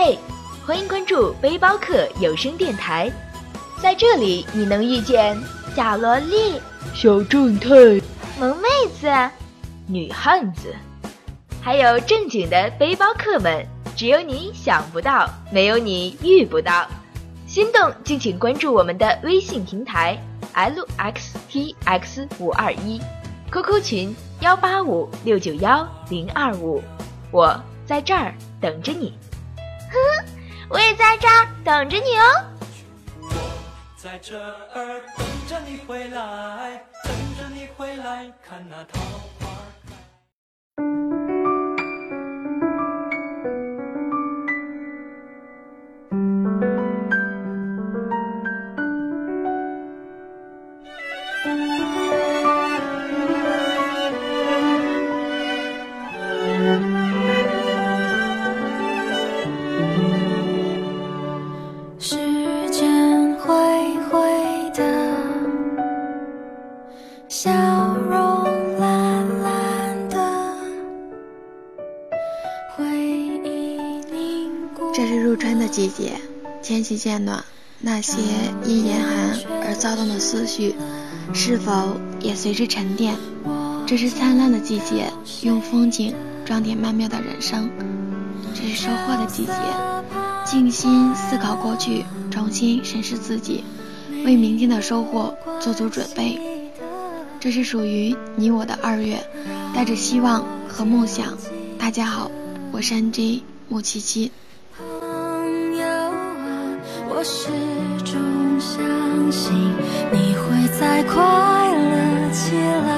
嘿，欢迎关注背包客有声电台，在这里你能遇见小萝莉、小正太、萌妹子、女汉子，还有正经的背包客们。只有你想不到，没有你遇不到。心动敬请关注我们的微信平台 lxtx 五二一，QQ 群幺八五六九幺零二五，我在这儿等着你。我也在这儿等着你哦。我在这儿等着你回来，等着你回来看那桃花那些因严寒而躁动的思绪，是否也随之沉淀？这是灿烂的季节，用风景装点曼妙的人生。这是收获的季节，静心思考过去，重新审视自己，为明天的收获做足准备。这是属于你我的二月，带着希望和梦想。大家好，我是 NJ 木七七。我始终相信你会再快乐起来。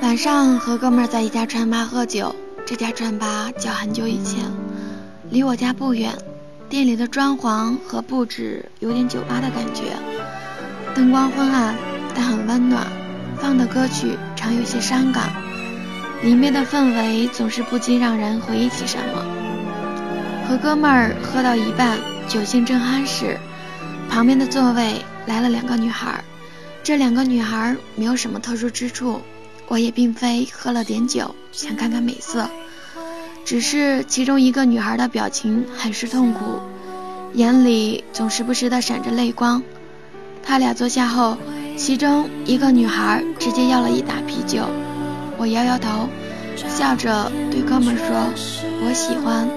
晚上和哥们儿在一家川吧喝酒，这家川吧叫很久以前，离我家不远。店里的装潢和布置有点酒吧的感觉，灯光昏暗，但很温暖。放的歌曲常有些伤感，里面的氛围总是不禁让人回忆起什么。和哥们儿喝到一半，酒兴正酣时，旁边的座位来了两个女孩。这两个女孩没有什么特殊之处。我也并非喝了点酒想看看美色，只是其中一个女孩的表情很是痛苦，眼里总时不时的闪着泪光。他俩坐下后，其中一个女孩直接要了一打啤酒。我摇摇头，笑着对哥们说：“我喜欢。”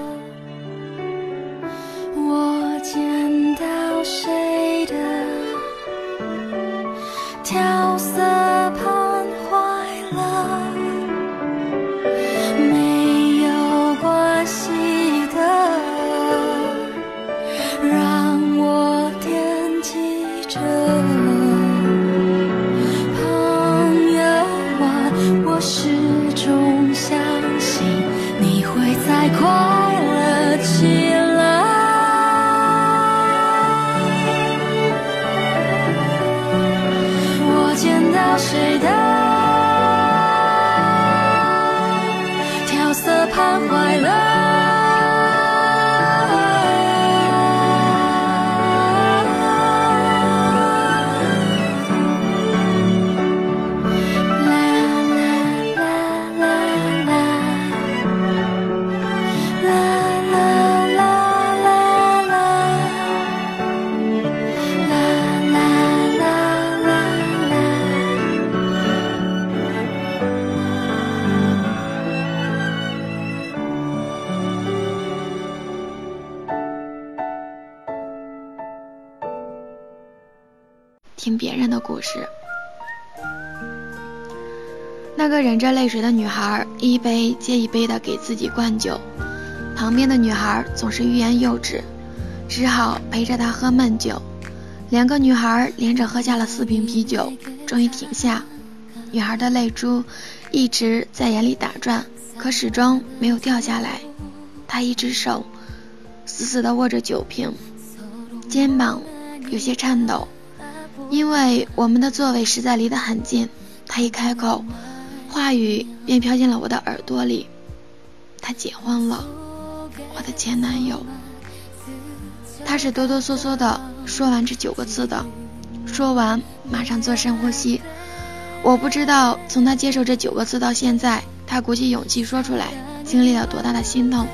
别人的故事。那个忍着泪水的女孩，一杯接一杯的给自己灌酒，旁边的女孩总是欲言又止，只好陪着她喝闷酒。两个女孩连着喝下了四瓶啤酒，终于停下。女孩的泪珠一直在眼里打转，可始终没有掉下来。她一只手死死地握着酒瓶，肩膀有些颤抖。因为我们的座位实在离得很近，他一开口，话语便飘进了我的耳朵里。他结婚了。我的前男友。他是哆哆嗦嗦的说完这九个字的，说完马上做深呼吸。我不知道从他接受这九个字到现在，他鼓起勇气说出来，经历了多大的心痛。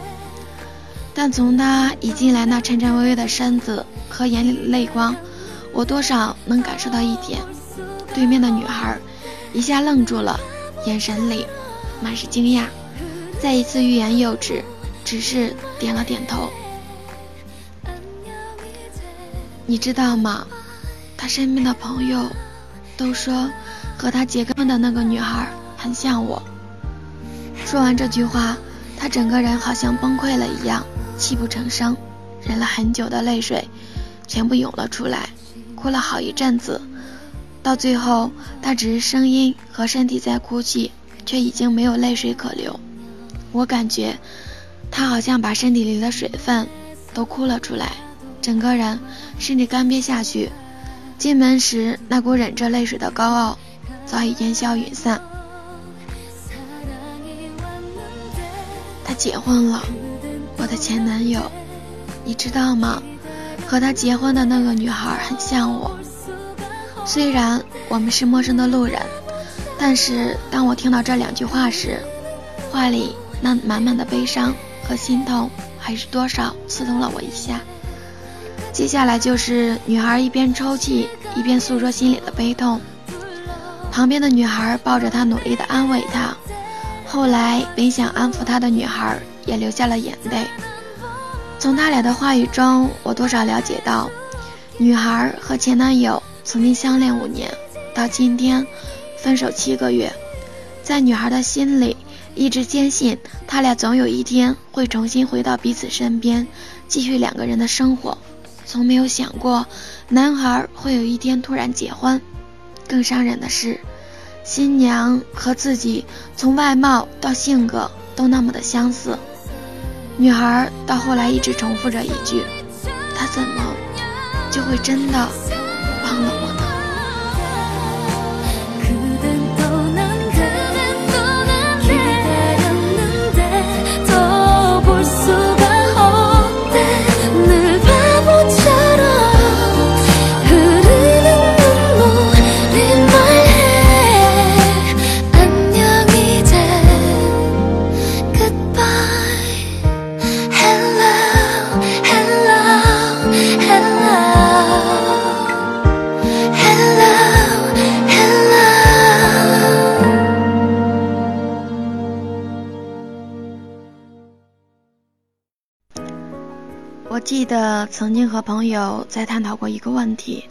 但从他一进来那颤颤巍巍的身子和眼里的泪光，我多少能感受到一点。对面的女孩一下愣住了，眼神里满是惊讶，再一次欲言又止，只是点了点头。你知道吗？他身边的朋友都说和他结婚的那个女孩很像我。说完这句话，他整个人好像崩溃了一样，泣不成声，忍了很久的泪水全部涌了出来，哭了好一阵子。到最后，他只是声音和身体在哭泣，却已经没有泪水可流。我感觉他好像把身体里的水分都哭了出来。整个人甚至干瘪下去。进门时那股忍着泪水的高傲早已烟消云散。他结婚了，我的前男友，你知道吗？和他结婚的那个女孩很像我。虽然我们是陌生的路人，但是当我听到这两句话时，话里那满满的悲伤和心痛，还是多少刺痛了我一下。接下来就是女孩一边抽泣一边诉说心里的悲痛，旁边的女孩抱着她努力的安慰她。后来本想安抚她的女孩也流下了眼泪。从他俩的话语中，我多少了解到，女孩和前男友曾经相恋五年，到今天分手七个月，在女孩的心里一直坚信他俩总有一天会重新回到彼此身边，继续两个人的生活。从没有想过，男孩会有一天突然结婚。更伤人的是，新娘和自己从外貌到性格都那么的相似。女孩到后来一直重复着一句：“他怎么就会真的和朋友在探讨过一个问题：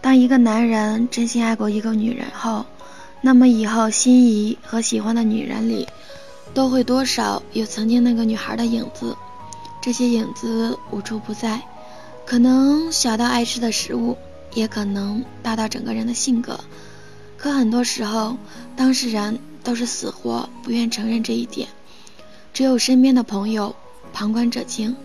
当一个男人真心爱过一个女人后，那么以后心仪和喜欢的女人里，都会多少有曾经那个女孩的影子。这些影子无处不在，可能小到爱吃的食物，也可能大到整个人的性格。可很多时候，当事人都是死活不愿承认这一点，只有身边的朋友旁观者清。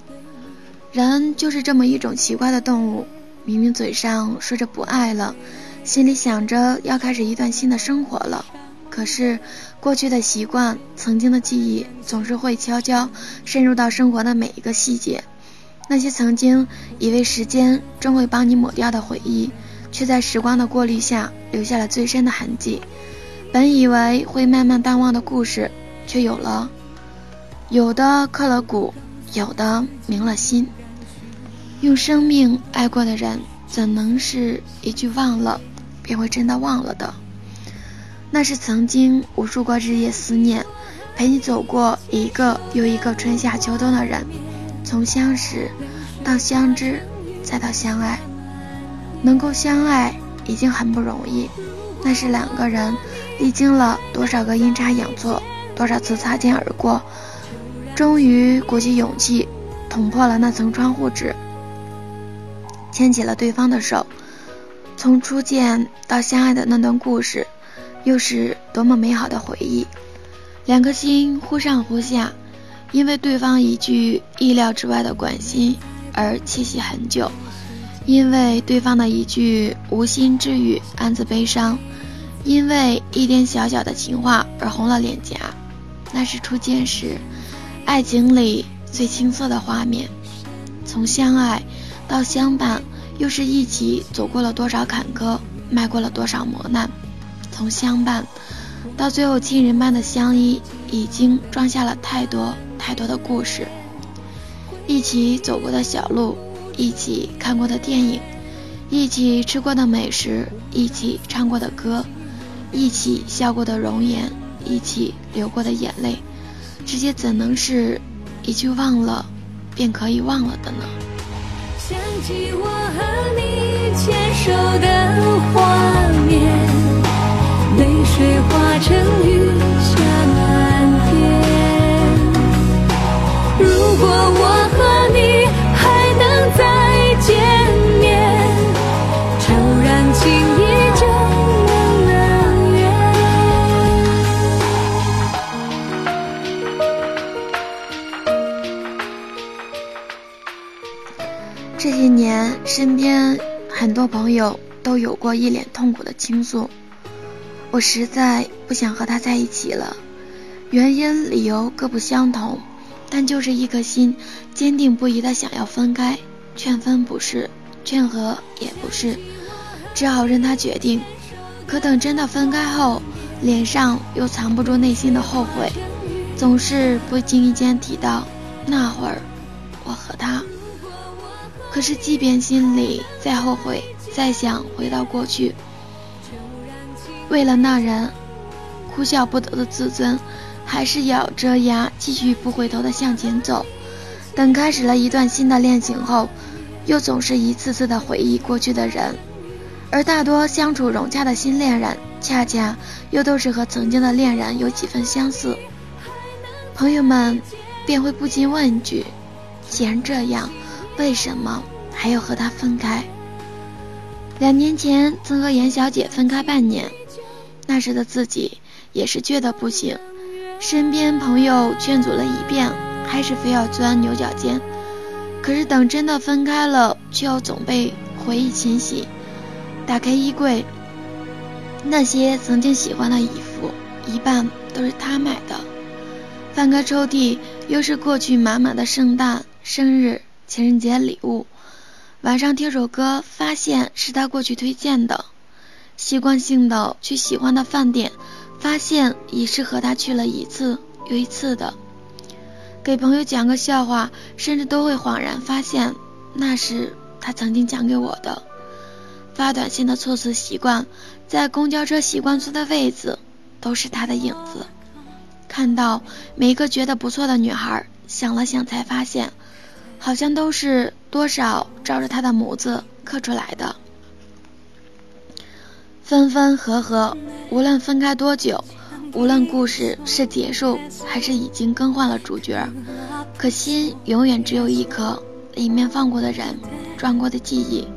人就是这么一种奇怪的动物，明明嘴上说着不爱了，心里想着要开始一段新的生活了，可是过去的习惯、曾经的记忆，总是会悄悄渗入到生活的每一个细节。那些曾经以为时间终会帮你抹掉的回忆，却在时光的过滤下留下了最深的痕迹。本以为会慢慢淡忘的故事，却有了，有的刻了骨，有的明了心。用生命爱过的人，怎能是一句忘了便会真的忘了的？那是曾经无数个日夜思念，陪你走过一个又一个春夏秋冬的人，从相识到相知，再到相爱，能够相爱已经很不容易。那是两个人历经了多少个阴差阳错，多少次擦肩而过，终于鼓起勇气捅破了那层窗户纸。牵起了对方的手，从初见到相爱的那段故事，又是多么美好的回忆。两颗心忽上忽下，因为对方一句意料之外的关心而窃喜很久，因为对方的一句无心之语暗自悲伤，因为一点小小的情话而红了脸颊。那是初见时，爱情里最青涩的画面。从相爱到相伴，又是一起走过了多少坎坷，迈过了多少磨难。从相伴到最后亲人般的相依，已经装下了太多太多的故事。一起走过的小路，一起看过的电影，一起吃过的美食，一起唱过的歌，一起笑过的容颜，一起流过的眼泪，这些怎能是一句忘了便可以忘了的呢？想起我和你牵手的画面，泪水化成雨下满天。如果我和这些年，身边很多朋友都有过一脸痛苦的倾诉，我实在不想和他在一起了。原因、理由各不相同，但就是一颗心坚定不移的想要分开，劝分不是，劝和也不是，只好任他决定。可等真的分开后，脸上又藏不住内心的后悔，总是不经意间提到那会儿我和他。可是，即便心里再后悔，再想回到过去，为了那人，哭笑不得的自尊，还是咬着牙继续不回头的向前走。等开始了一段新的恋情后，又总是一次次的回忆过去的人，而大多相处融洽的新恋人，恰恰又都是和曾经的恋人有几分相似。朋友们便会不禁问一句：既然这样，为什么还要和他分开？两年前曾和严小姐分开半年，那时的自己也是倔得不行，身边朋友劝阻了一遍，还是非要钻牛角尖。可是等真的分开了，却又总被回忆侵袭。打开衣柜，那些曾经喜欢的衣服，一半都是他买的；翻开抽屉，又是过去满满的圣诞、生日。情人节礼物，晚上听首歌，发现是他过去推荐的；习惯性的去喜欢的饭店，发现已是和他去了一次又一次的。给朋友讲个笑话，甚至都会恍然发现，那是他曾经讲给我的。发短信的措辞习惯，在公交车习惯坐的位子，都是他的影子。看到每一个觉得不错的女孩，想了想才发现。好像都是多少照着他的模子刻出来的。分分合合，无论分开多久，无论故事是结束还是已经更换了主角，可心永远只有一颗，里面放过的人，转过的记忆，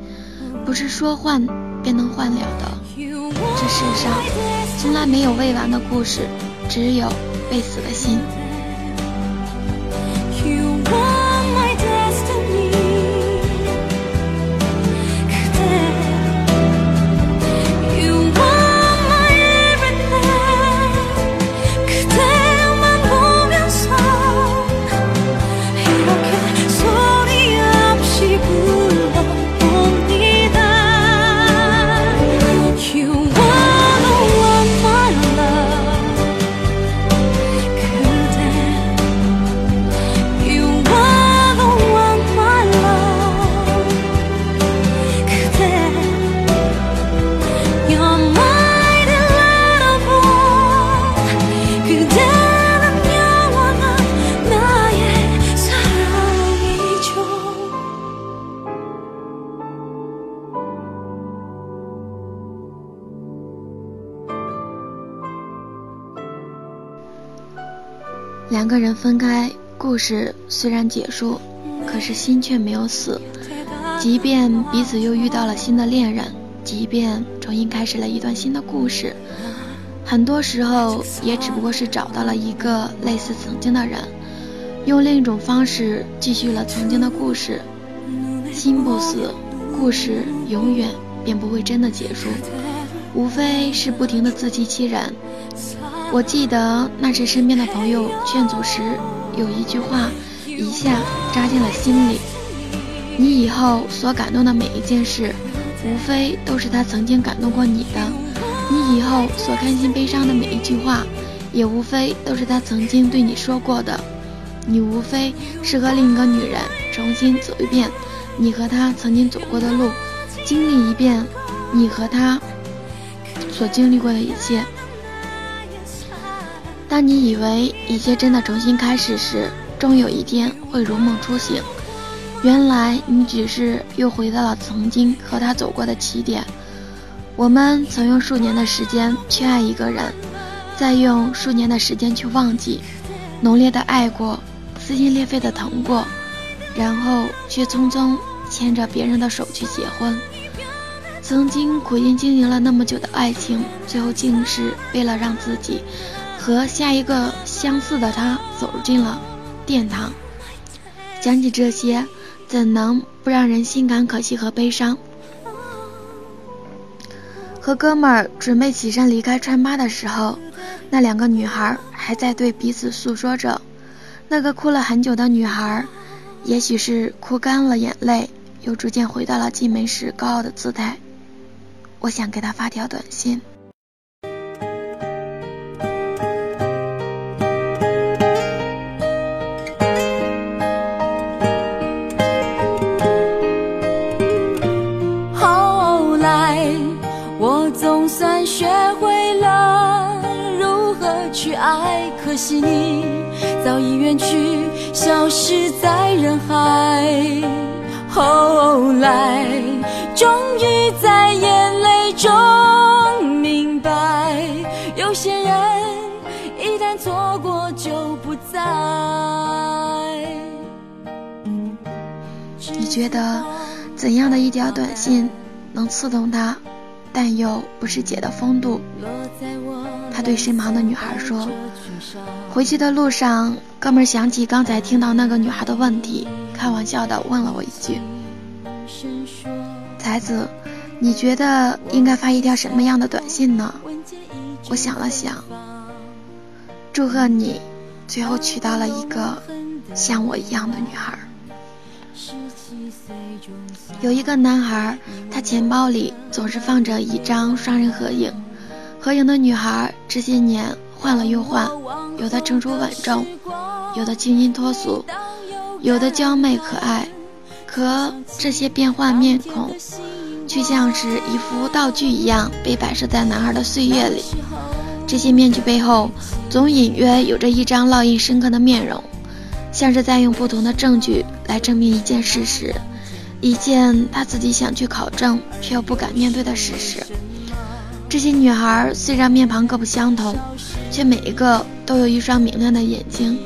不是说换便能换了的。这世上从来没有未完的故事，只有未死的心。两个人分开，故事虽然结束，可是心却没有死。即便彼此又遇到了新的恋人，即便重新开始了一段新的故事，很多时候也只不过是找到了一个类似曾经的人，用另一种方式继续了曾经的故事。心不死，故事永远便不会真的结束，无非是不停的自欺欺人。我记得那时身边的朋友劝阻时，有一句话一下扎进了心里。你以后所感动的每一件事，无非都是他曾经感动过你的；你以后所开心悲伤的每一句话，也无非都是他曾经对你说过的。你无非是和另一个女人重新走一遍你和他曾经走过的路，经历一遍你和他所经历过的一切。当你以为一切真的重新开始时，终有一天会如梦初醒。原来你只是又回到了曾经和他走过的起点。我们曾用数年的时间去爱一个人，再用数年的时间去忘记，浓烈的爱过。撕心裂肺的疼过，然后却匆匆牵着别人的手去结婚。曾经苦心经营了那么久的爱情，最后竟是为了让自己和下一个相似的他走进了殿堂。想起这些，怎能不让人心感可惜和悲伤？和哥们儿准备起身离开川巴的时候，那两个女孩还在对彼此诉说着。那个哭了很久的女孩，也许是哭干了眼泪，又逐渐回到了进门时高傲的姿态。我想给她发条短信。惜你。早已远去，消失在人海。后来，终于在眼泪中明白，有些人一旦错过就不再。你觉得怎样的一条短信能刺痛他，但又不是姐的风度？他对身旁的女孩说：“回去的路上，哥们想起刚才听到那个女孩的问题，开玩笑的问了我一句：‘才子，你觉得应该发一条什么样的短信呢？’我想了想，祝贺你，最后娶到了一个像我一样的女孩。有一个男孩，他钱包里总是放着一张双人合影。”合影的女孩这些年换了又换，有的成熟稳重，有的清新脱俗，有的娇媚可爱。可这些变换面孔，却像是一副道具一样被摆设在男孩的岁月里。这些面具背后，总隐约有着一张烙印深刻的面容，像是在用不同的证据来证明一件事实，一件他自己想去考证却又不敢面对的事实。这些女孩虽然面庞各不相同，却每一个都有一双明亮的眼睛，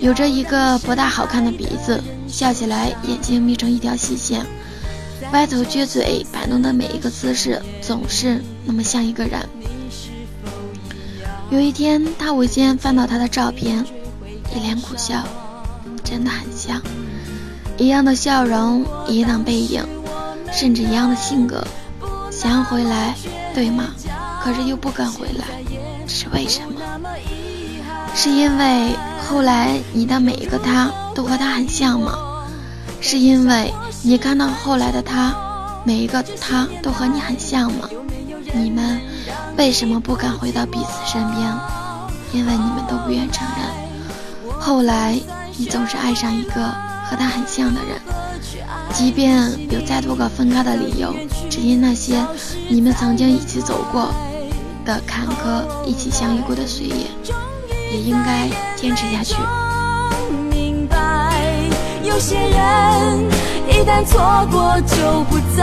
有着一个不大好看的鼻子，笑起来眼睛眯成一条细线，歪头撅嘴摆弄的每一个姿势总是那么像一个人。有一天，他无意间翻到她的照片，一脸苦笑，真的很像，一样的笑容，一样的背影，甚至一样的性格。想要回来，对吗？可是又不敢回来，为什么？是因为后来你的每一个他都和他很像吗？是因为你看到后来的他，每一个他都和你很像吗？你们为什么不敢回到彼此身边？因为你们都不愿承认。后来你总是爱上一个和他很像的人。即便有再多个分开的理由，只因那些你们曾经一起走过的坎坷，一起相遇过的岁月，也应该坚持下去。明白，有些人一旦错过就不再。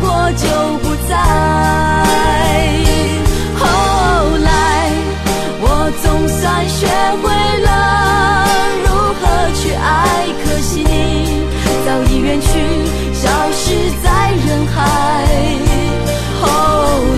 过就不在后来我总算学会了如何去爱可惜你早已远去消失在人海。后